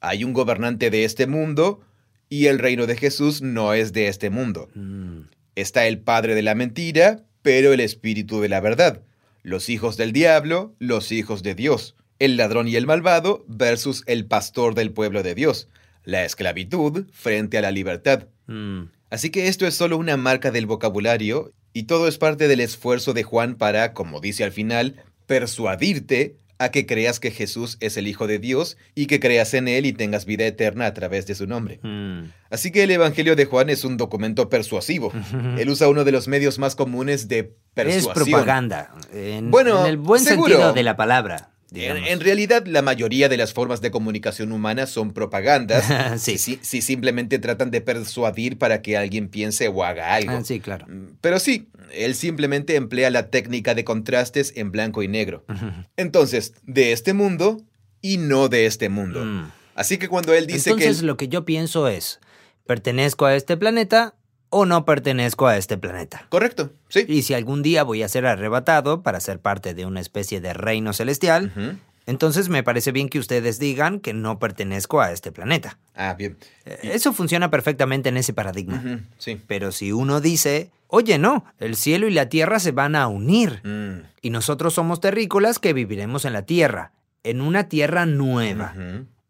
S2: Hay un gobernante de este mundo y el reino de Jesús no es de este mundo. Mm. Está el padre de la mentira, pero el espíritu de la verdad. Los hijos del diablo, los hijos de Dios el ladrón y el malvado versus el pastor del pueblo de Dios, la esclavitud frente a la libertad. Mm. Así que esto es solo una marca del vocabulario y todo es parte del esfuerzo de Juan para, como dice al final, persuadirte a que creas que Jesús es el Hijo de Dios y que creas en Él y tengas vida eterna a través de su nombre.
S1: Mm.
S2: Así que el Evangelio de Juan es un documento persuasivo. Él usa uno de los medios más comunes de
S1: Es
S2: persuasión.
S1: propaganda. En,
S2: Bueno,
S1: en el buen
S2: seguro.
S1: sentido de la palabra.
S2: En,
S1: digamos.
S2: en realidad, la mayoría de las formas de comunicación humana son propagandas.
S1: Sí.
S2: si, si simplemente tratan de persuadir para que alguien piense o haga algo.
S1: Ah, sí, claro.
S2: Mm, Pero sí, él simplemente emplea la técnica de contrastes en blanco y negro. Entonces, de este mundo y no de este mundo.
S1: Mm.
S2: Así que cuando él dice
S1: Entonces
S2: que... él-
S1: lo que yo pienso es, ¿pertenezco a este planeta o no pertenezco a este planeta?
S2: Correcto, sí.
S1: Y si algún día voy a ser arrebatado para ser parte de una especie de reino celestial, entonces me parece bien que ustedes digan que no pertenezco a este planeta.
S2: Ah, bien.
S1: Eh, Eso funciona perfectamente en ese paradigma.
S2: Sí.
S1: Pero si uno dice, oye, no, el cielo y la tierra se van a unir,
S2: Mm,
S1: y nosotros somos terrícolas que viviremos en la tierra, en una tierra nueva.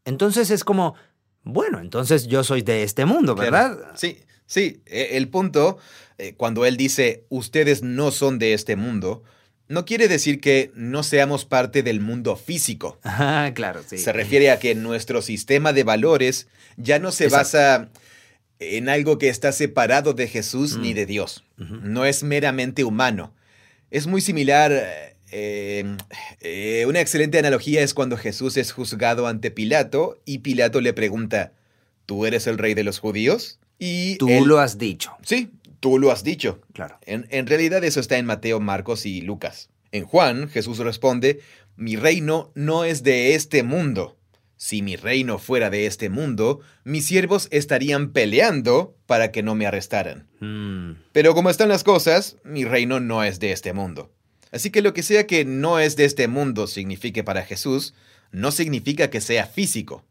S1: Entonces es como, bueno, entonces yo soy de este mundo, ¿verdad?
S2: Claro. Sí, sí. E- El punto, eh, cuando él dice, ustedes no son de este mundo, no quiere decir que no seamos parte del mundo físico.
S1: Ah, claro, sí.
S2: Se refiere a que nuestro sistema de valores ya no se
S1: Exacto.
S2: basa en algo que está separado de Jesús
S1: Mm.
S2: ni de Dios. No es meramente humano. Es muy similar. Eh, eh, una excelente analogía es cuando Jesús es juzgado ante Pilato y Pilato le pregunta, ¿tú eres el rey de los judíos? Y
S1: Tú
S2: él-
S1: lo has dicho,
S2: Sí, tú lo has dicho.
S1: claro.
S2: En, en realidad eso está en Mateo, Marcos y Lucas. En Juan, Jesús responde, mi reino no es de este mundo. Si mi reino fuera de este mundo, mis siervos estarían peleando para que no me arrestaran.
S1: Mm,
S2: Pero como están las cosas, mi reino no es de este mundo. Así que lo que sea que no es de este mundo signifique para Jesús, no significa que sea físico.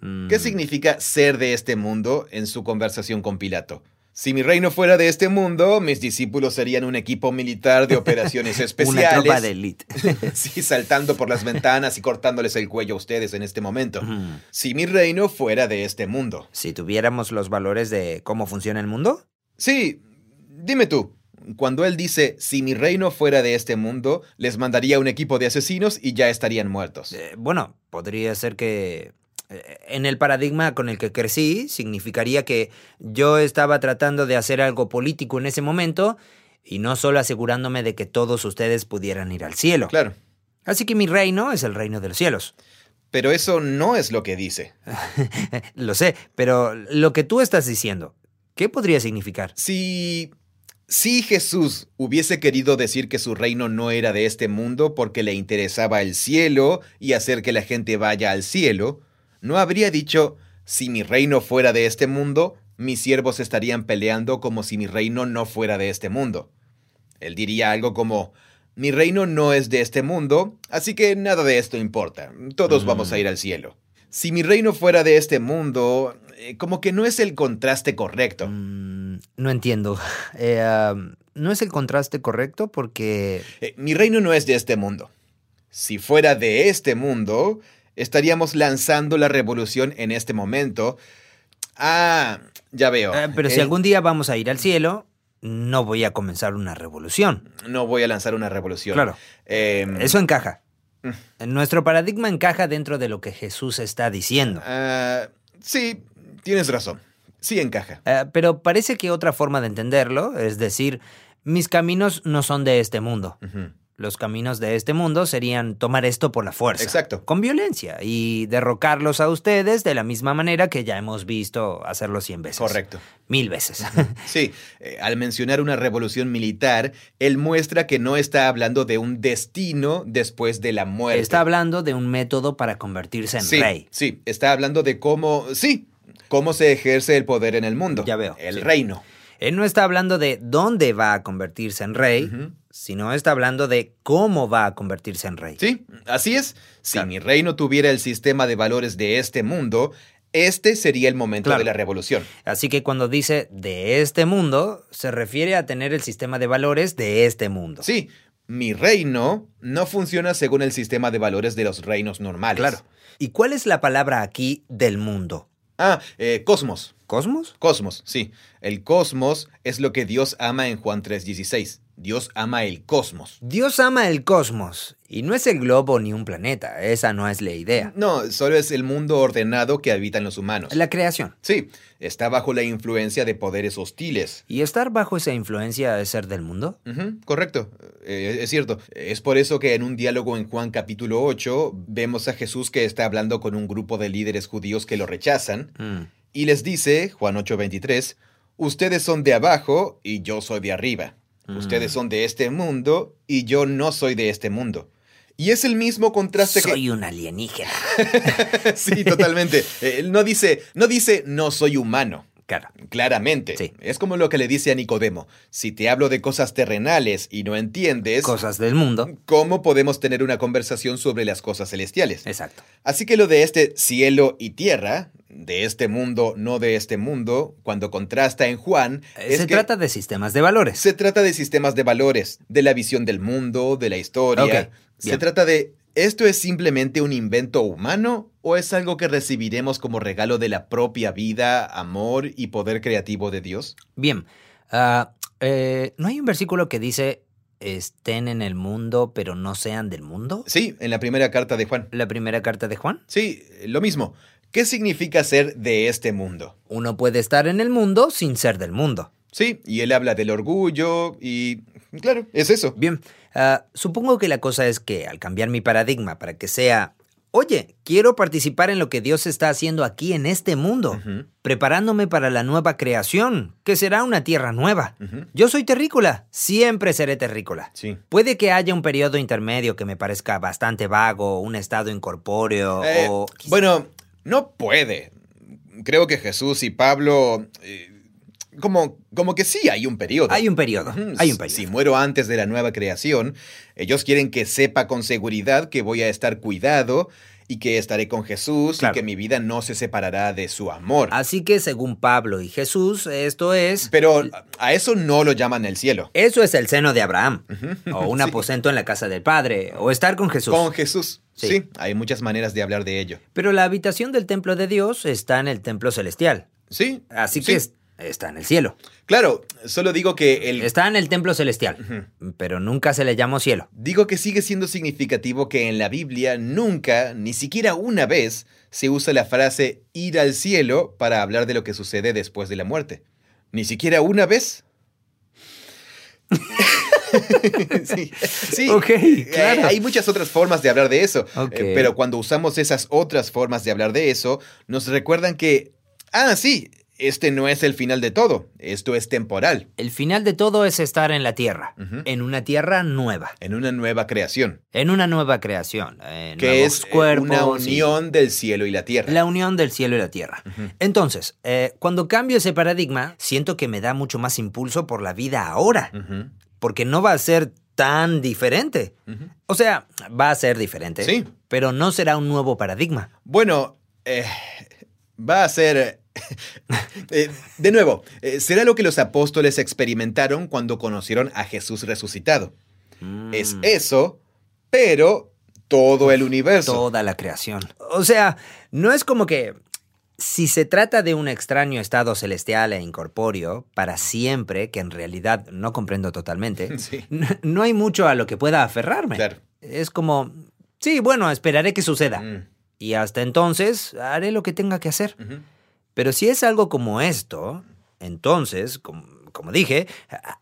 S1: mm.
S2: ¿Qué significa ser de este mundo en su conversación con Pilato? Si mi reino fuera de este mundo, mis discípulos serían un equipo militar de operaciones
S1: Una
S2: especiales.
S1: tropa de élite.
S2: sí, saltando por las ventanas y cortándoles el cuello a ustedes en este momento.
S1: Ujú.
S2: Si mi reino fuera de este mundo.
S1: Si tuviéramos los valores de cómo funciona el mundo,
S2: Sí, dime tú. Cuando él dice, si mi reino fuera de este mundo, les mandaría un equipo de asesinos y ya estarían muertos.
S1: eh, bueno, podría ser que eh, en el paradigma con el que crecí significaría que yo estaba tratando de hacer algo político en ese momento y no solo asegurándome de que todos ustedes pudieran ir al cielo.
S2: Claro,
S1: Así que mi reino es el reino de los cielos.
S2: pero eso no es lo que dice.
S1: Lo sé, pero lo que tú estás diciendo, ¿qué podría significar?
S2: Si, si Jesús hubiese querido decir que su reino no era de este mundo porque le interesaba el cielo y hacer que la gente vaya al cielo, no habría dicho, si mi reino fuera de este mundo, mis siervos estarían peleando como si mi reino no fuera de este mundo. Él diría algo como, mi reino no es de este mundo, así que nada de esto importa, todos
S1: Mm.
S2: vamos a ir al cielo. Si mi reino fuera de este mundo, eh, como que no es el contraste correcto.
S1: Mm, no entiendo. Eh, ¿No es el contraste correcto? Porque...
S2: Eh, mi reino no es de este mundo. Si fuera de este mundo, estaríamos lanzando la revolución en este momento. Ah, ya veo.
S1: eh, pero si algún día vamos a ir al cielo, no voy a comenzar una revolución.
S2: No voy a lanzar una revolución.
S1: Claro.
S2: Eh,
S1: Eso encaja.
S2: Mm.
S1: Nuestro paradigma encaja dentro de lo que Jesús está diciendo.
S2: ah, sí, tienes razón. Sí encaja.
S1: Eh, pero parece que otra forma de entenderlo, es decir, mis caminos no son de este mundo. Los caminos de este mundo serían tomar esto por la fuerza.
S2: Exacto.
S1: Con violencia y derrocarlos a ustedes de la misma manera que ya hemos visto hacerlo cien veces.
S2: Correcto.
S1: Mil veces.
S2: Sí, eh, al mencionar una revolución militar, él muestra que no está hablando de un destino después de la muerte.
S1: Está hablando de un método para convertirse en
S2: sí,
S1: rey.
S2: Sí, está hablando de cómo, sí, cómo se ejerce el poder en el mundo.
S1: Ya veo,
S2: El
S1: sí.
S2: reino.
S1: Él no está hablando de dónde va a convertirse en rey, sino está hablando de cómo va a convertirse en rey.
S2: Sí, así es. Si
S1: Claro.
S2: mi reino tuviera el sistema de valores de este mundo, este sería el momento
S1: Claro.
S2: de la revolución.
S1: Así que cuando dice de este mundo, se refiere a tener el sistema de valores de este mundo.
S2: Sí, mi reino no funciona según el sistema de valores de los reinos normales.
S1: Claro. ¿Y cuál es la palabra aquí del mundo?
S2: Ah, eh, cosmos.
S1: ¿Cosmos?
S2: Cosmos, sí. El cosmos es lo que Dios ama en Juan 3:16. Dios ama el cosmos.
S1: Dios ama el cosmos. Y no es el globo ni un planeta, esa no es la idea.
S2: No, solo es el mundo ordenado que habitan los humanos.
S1: La creación.
S2: Sí, está bajo la influencia de poderes hostiles.
S1: ¿Y estar bajo esa influencia es ser del mundo?
S2: Correcto, Eh, es cierto. Es por eso que en un diálogo en Juan capítulo 8 vemos a Jesús que está hablando con un grupo de líderes judíos que lo rechazan
S1: Mm.
S2: y les dice, Juan 8:23, ustedes son de abajo y yo soy de arriba. Ustedes son de este mundo y yo no soy de este mundo. Y es el mismo contraste que...
S1: Soy un alienígena.
S2: sí, totalmente. Eh, no dice, no dice no soy humano.
S1: Claro.
S2: Claramente.
S1: Sí.
S2: Es como lo que le dice a Nicodemo. Si te hablo de cosas terrenales y no entiendes,
S1: Cosas del mundo.
S2: ¿cómo podemos tener una conversación sobre las cosas celestiales?
S1: Exacto.
S2: Así que lo de este cielo y tierra, de este mundo, no de este mundo, cuando contrasta en Juan,
S1: Eh,
S2: es
S1: Se
S2: que
S1: trata de sistemas de valores.
S2: se trata de sistemas de valores, de la visión del mundo, de la historia. Se trata de, ¿esto es simplemente un invento humano o es algo que recibiremos como regalo de la propia vida, amor y poder creativo de Dios?
S1: Bien. ah, eh, ¿No hay un versículo que dice estén en el mundo pero no sean del mundo?
S2: Sí, en la primera carta de Juan.
S1: La primera carta de Juan.
S2: Sí, lo mismo. ¿Qué significa ser de este mundo?
S1: Uno puede estar en el mundo sin ser del mundo.
S2: Sí, y él habla del orgullo y... Claro, es eso.
S1: Bien, ah, supongo que la cosa es que al cambiar mi paradigma para que sea, oye, quiero participar en lo que Dios está haciendo aquí en este mundo, preparándome para la nueva creación, que será una tierra nueva. Yo soy terrícola, siempre seré terrícola.
S2: Sí.
S1: Puede que haya un periodo intermedio que me parezca bastante vago, un estado incorpóreo
S2: Eh,
S1: o...
S2: bueno, no puede. Creo que Jesús y Pablo... eh, como, como que sí hay un periodo.
S1: Hay un periodo, hay un
S2: si-
S1: periodo.
S2: Si muero antes de la nueva creación, ellos quieren que sepa con seguridad que voy a estar cuidado y que estaré con Jesús
S1: Claro.
S2: y que mi vida no se separará de su amor.
S1: Así que según Pablo y Jesús, esto es...
S2: Pero a eso no lo llaman el cielo.
S1: Eso es el seno de Abraham, o un
S2: Sí.
S1: aposento en la casa del Padre, o estar con Jesús.
S2: Con Jesús.
S1: Sí.
S2: Sí. hay muchas maneras de hablar de ello.
S1: Pero la habitación del templo de Dios está en el templo celestial.
S2: Sí.
S1: Así
S2: sí.
S1: que está en el cielo.
S2: Claro, solo digo que el...
S1: Está en el templo celestial. Pero nunca se le llamó cielo.
S2: Digo que sigue siendo significativo que en la Biblia nunca, ni siquiera una vez, se usa la frase ir al cielo para hablar de lo que sucede después de la muerte. Ni siquiera una vez. sí, sí.
S1: Ok,
S2: Eh,
S1: claro.
S2: Hay muchas otras formas de hablar de eso. Eh, pero cuando usamos esas otras formas de hablar de eso, nos recuerdan que, ah, sí, este no es el final de todo. Esto es temporal,
S1: El final de todo es estar en la tierra, en una tierra nueva,
S2: en una nueva creación,
S1: en una nueva creación, en
S2: que
S1: nuevos
S2: es eh,
S1: cuerpos.
S2: una
S1: y-
S2: unión del cielo y la tierra.
S1: La unión del cielo y la tierra. Entonces, eh, cuando cambio ese paradigma, siento que me da mucho más impulso por la vida ahora, porque no va a ser tan diferente. O sea, va a ser diferente,
S2: Sí.
S1: pero no será un nuevo paradigma.
S2: Bueno, eh, va a ser... eh, de nuevo, eh, será lo que los apóstoles experimentaron cuando conocieron a Jesús resucitado. Es
S1: Mm,
S2: eso, pero todo el universo.
S1: toda la creación. O sea, no es como que si se trata de un extraño estado celestial e incorpóreo para siempre, que en realidad no comprendo totalmente,
S2: Sí.
S1: no hay mucho a lo que pueda aferrarme.
S2: Claro.
S1: Es como, sí, bueno, esperaré que suceda.
S2: Mm,
S1: Y hasta entonces haré lo que tenga que hacer. Pero si es algo como esto, entonces, como, como dije,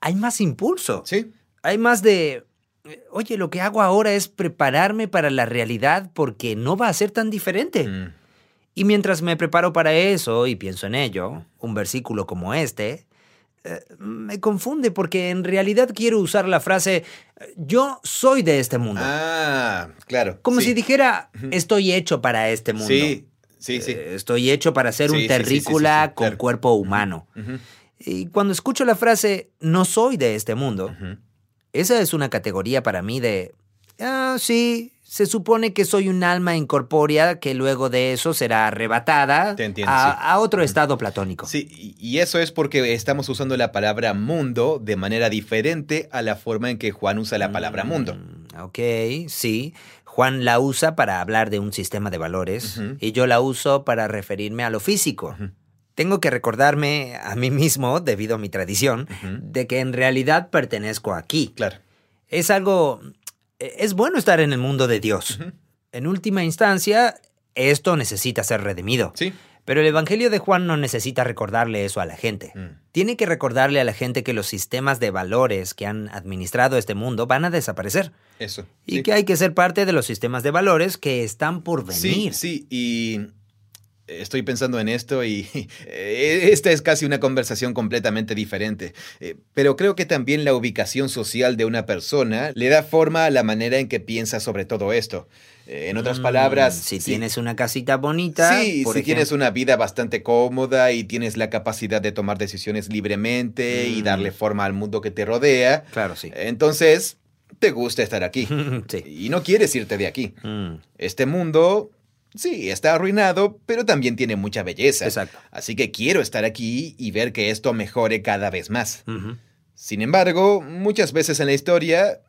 S1: hay más impulso.
S2: Sí.
S1: Hay más de, oye, lo que hago ahora es prepararme para la realidad porque no va a ser tan diferente.
S2: Mm,
S1: Y mientras me preparo para eso y pienso en ello, un versículo como este, eh, me confunde porque en realidad quiero usar la frase, yo soy de este mundo.
S2: Ah, claro.
S1: como
S2: sí.
S1: si dijera, estoy hecho para este mundo.
S2: Sí, sí, sí.
S1: Eh, Estoy hecho para ser
S2: Sí,
S1: un terrícola con
S2: claro.
S1: cuerpo humano. Y cuando escucho la frase, no soy de este mundo, esa es una categoría para mí de, ah, sí, se supone que soy un alma incorpórea que luego de eso será arrebatada
S2: entiendo,
S1: a,
S2: sí.
S1: a otro estado platónico.
S2: Sí, y y eso es porque estamos usando la palabra mundo de manera diferente a la forma en que Juan usa la palabra mundo.
S1: Mm, Ok, sí. Juan la usa para hablar de un sistema de valores y yo la uso para referirme a lo físico. tengo que recordarme a mí mismo, debido a mi tradición, de que en realidad pertenezco aquí.
S2: Claro.
S1: Es algo... Es bueno estar en el mundo de Dios. En última instancia, esto necesita ser redimido.
S2: Sí.
S1: Pero el Evangelio de Juan no necesita recordarle eso a la gente.
S2: Mm.
S1: Tiene que recordarle a la gente que los sistemas de valores que han administrado este mundo van a desaparecer.
S2: Eso.
S1: Y
S2: sí.
S1: que hay que ser parte de los sistemas de valores que están por venir.
S2: Sí, sí, y estoy pensando en esto y eh, esta es casi una conversación completamente diferente. Eh, Pero creo que también la ubicación social de una persona le da forma a la manera en que piensa sobre todo esto. Eh, En otras
S1: Mm,
S2: palabras,
S1: si tienes una casita bonita.
S2: Sí,
S1: por
S2: si tienes una vida bastante cómoda y tienes la capacidad de tomar decisiones libremente y
S1: Mm.
S2: darle forma al mundo que te rodea,
S1: Claro, sí.
S2: entonces te gusta estar aquí
S1: sí.
S2: y no quieres irte de aquí.
S1: Mm,
S2: Este mundo, sí, está arruinado, pero también tiene mucha belleza.
S1: Exacto.
S2: Así que quiero estar aquí y ver que esto mejore cada vez más. Sin embargo, muchas veces en la historia,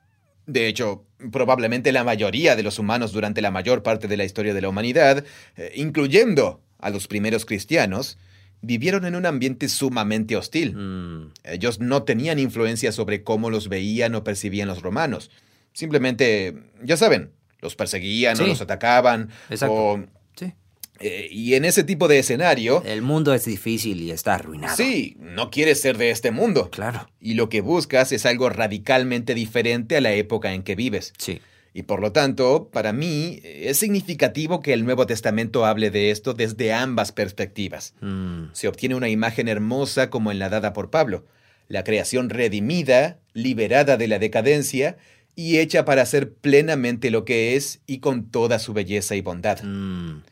S2: de hecho, probablemente la mayoría de los humanos durante la mayor parte de la historia de la humanidad, eh, incluyendo a los primeros cristianos, vivieron en un ambiente sumamente hostil.
S1: Mm,
S2: Ellos no tenían influencia sobre cómo los veían o percibían los romanos. Simplemente, ya saben, los perseguían o los atacaban.
S1: Exacto.
S2: o,
S1: sí.
S2: eh, y en ese tipo de escenario,
S1: El mundo es difícil y está arruinado.
S2: sí, no quieres ser de este mundo.
S1: Claro.
S2: Y lo que buscas es algo radicalmente diferente a la época en que vives.
S1: Sí.
S2: Y por lo tanto, para mí, es significativo que el Nuevo Testamento hable de esto desde ambas perspectivas.
S1: Mm,
S2: Se obtiene una imagen hermosa como en la dada por Pablo, la creación redimida, liberada de la decadencia y hecha para ser plenamente lo que es y con toda su belleza y bondad.
S1: mm,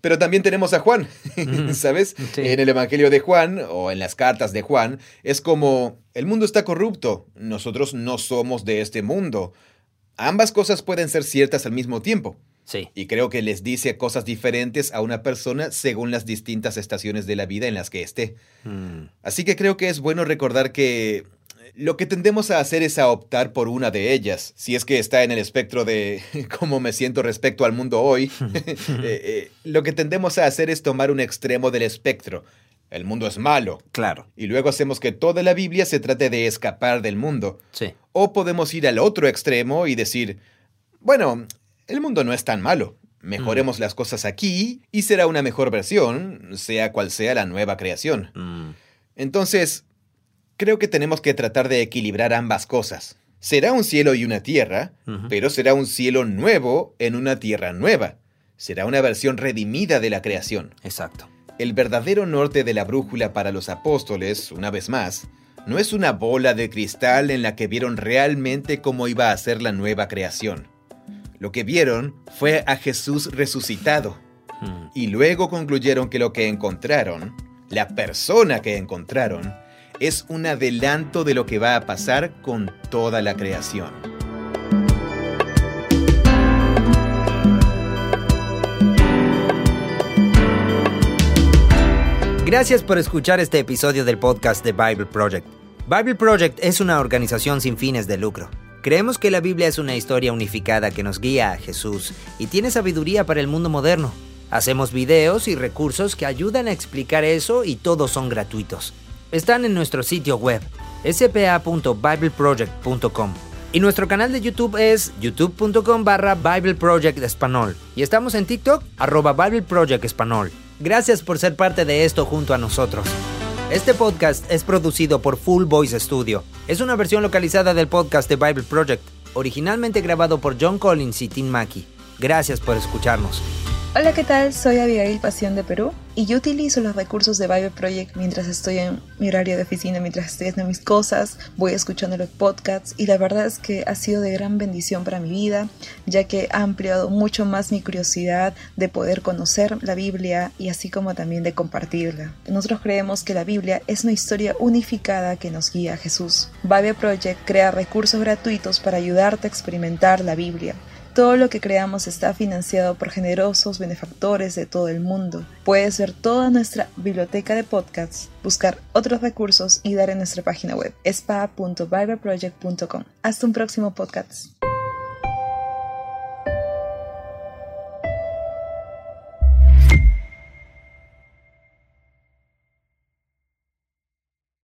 S2: Pero también tenemos a Juan, ¿sabes?
S1: Sí.
S2: En el Evangelio de Juan o en las cartas de Juan es como, el mundo está corrupto, nosotros no somos de este mundo. Ambas cosas pueden ser ciertas al mismo tiempo.
S1: sí.
S2: Y creo que les dice cosas diferentes a una persona según las distintas estaciones de la vida en las que esté.
S1: Mm,
S2: Así que creo que es bueno recordar que lo que tendemos a hacer es a optar por una de ellas, si es que está en el espectro de cómo me siento respecto al mundo hoy. Eh, eh, lo que tendemos a hacer es tomar un extremo del espectro. El mundo es malo.
S1: claro.
S2: Y luego hacemos que toda la Biblia se trate de escapar del mundo.
S1: Sí.
S2: O podemos ir al otro extremo y decir, bueno, el mundo no es tan malo. Mejoremos las cosas aquí y será una mejor versión, sea cual sea la nueva creación.
S1: Mm,
S2: Entonces, creo que tenemos que tratar de equilibrar ambas cosas. Será un cielo y una tierra, pero será un cielo nuevo en una tierra nueva. Será una versión redimida de la creación.
S1: exacto.
S2: El verdadero norte de la brújula para los apóstoles, una vez más, no es una bola de cristal en la que vieron realmente cómo iba a ser la nueva creación. Lo que vieron fue a Jesús resucitado
S1: Mm,
S2: y luego concluyeron que lo que encontraron, la persona que encontraron, es un adelanto de lo que va a pasar con toda la creación.
S1: Gracias por escuchar este episodio del podcast de Bible Project. Bible Project es una organización sin fines de lucro. Creemos que la Biblia es una historia unificada que nos guía a Jesús y tiene sabiduría para el mundo moderno. Hacemos videos y recursos que ayudan a explicar eso y todos son gratuitos. Están en nuestro sitio web spa.bibleproject.com y nuestro canal de YouTube es youtube.com barra Bible Project Español y estamos en TikTok arroba Bible Project Español. Gracias por ser parte de esto junto a nosotros. Este podcast es producido por Full Voice Studio. Es una versión localizada del podcast de Bible Project, originalmente grabado por John Collins y Tim Mackey. Gracias por escucharnos.
S3: Hola, ¿qué tal? Soy Abigail Pasión de Perú y yo utilizo los recursos de Bible Project mientras estoy en mi horario de oficina, mientras estoy haciendo mis cosas, voy escuchando los podcasts y la verdad es que ha sido de gran bendición para mi vida, ya que ha ampliado mucho más mi curiosidad de poder conocer la Biblia y así como también de compartirla. Nosotros creemos que la Biblia es una historia unificada que nos guía a Jesús. Bible Project crea recursos gratuitos para ayudarte a experimentar la Biblia. Todo lo que creamos está financiado por generosos benefactores de todo el mundo. Puedes ver toda nuestra biblioteca de podcasts, buscar otros recursos y dar en nuestra página web spa.bibleproject.com. Hasta un próximo podcast.